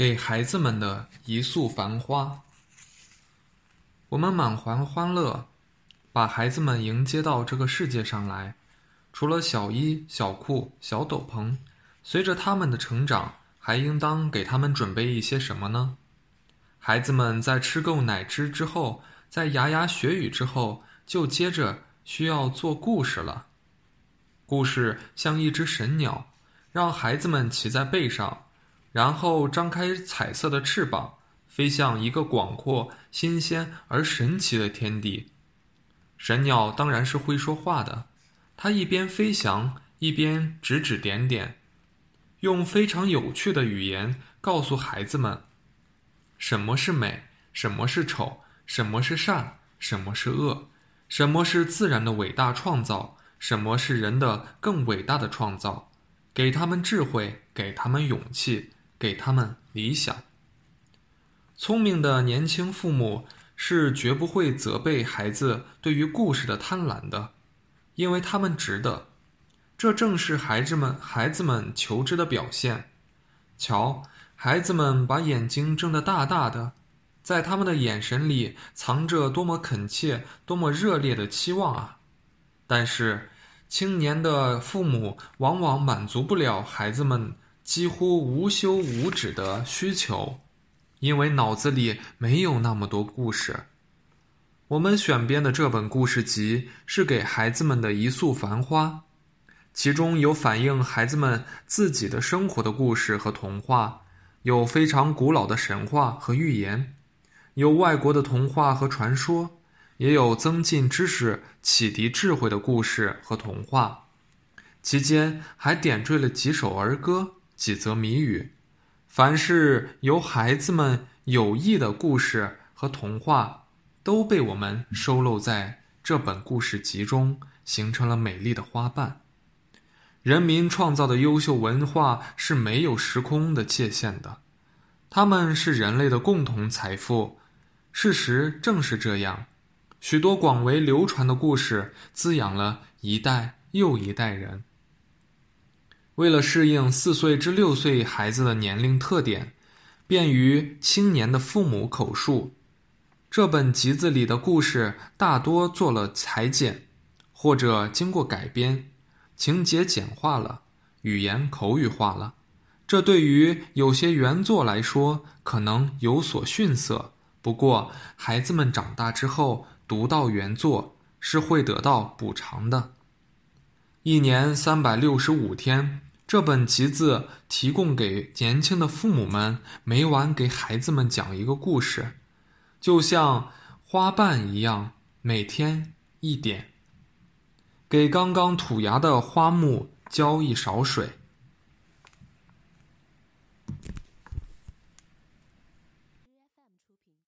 给孩子们的一束繁花。我们满怀欢乐，把孩子们迎接到这个世界上来。除了小衣、小裤、小斗篷，随着他们的成长，还应当给他们准备一些什么呢？孩子们在吃够奶汁之后，在牙牙学语之后，就接着需要做故事了。故事像一只神鸟，让孩子们骑在背上。然后张开彩色的翅膀，飞向一个广阔、新鲜而神奇的天地。神鸟当然是会说话的，它一边飞翔，一边指指点点，用非常有趣的语言告诉孩子们：什么是美，什么是丑，什么是善，什么是恶，什么是自然的伟大创造，什么是人的更伟大的创造，给他们智慧，给他们勇气。给他们理想。聪明的年轻父母是绝不会责备孩子对于故事的贪婪的，因为他们值得。这正是孩子们孩子们求知的表现。瞧，孩子们把眼睛睁得大大的，在他们的眼神里藏着多么恳切、多么热烈的期望啊！但是，青年的父母往往满足不了孩子们。几乎无休无止的需求，因为脑子里没有那么多故事。我们选编的这本故事集是给孩子们的一束繁花，其中有反映孩子们自己的生活的故事和童话，有非常古老的神话和寓言，有外国的童话和传说，也有增进知识、启迪智慧的故事和童话，期间还点缀了几首儿歌。几则谜语，凡是由孩子们有意的故事和童话，都被我们收录在这本故事集中，形成了美丽的花瓣。人民创造的优秀文化是没有时空的界限的，它们是人类的共同财富。事实正是这样，许多广为流传的故事滋养了一代又一代人。为了适应四岁至六岁孩子的年龄特点，便于青年的父母口述，这本集子里的故事大多做了裁剪，或者经过改编，情节简化了，语言口语化了。这对于有些原作来说可能有所逊色，不过孩子们长大之后读到原作是会得到补偿的。一年三百六十五天。这本集子提供给年轻的父母们，每晚给孩子们讲一个故事，就像花瓣一样，每天一点，给刚刚吐芽的花木浇一勺水。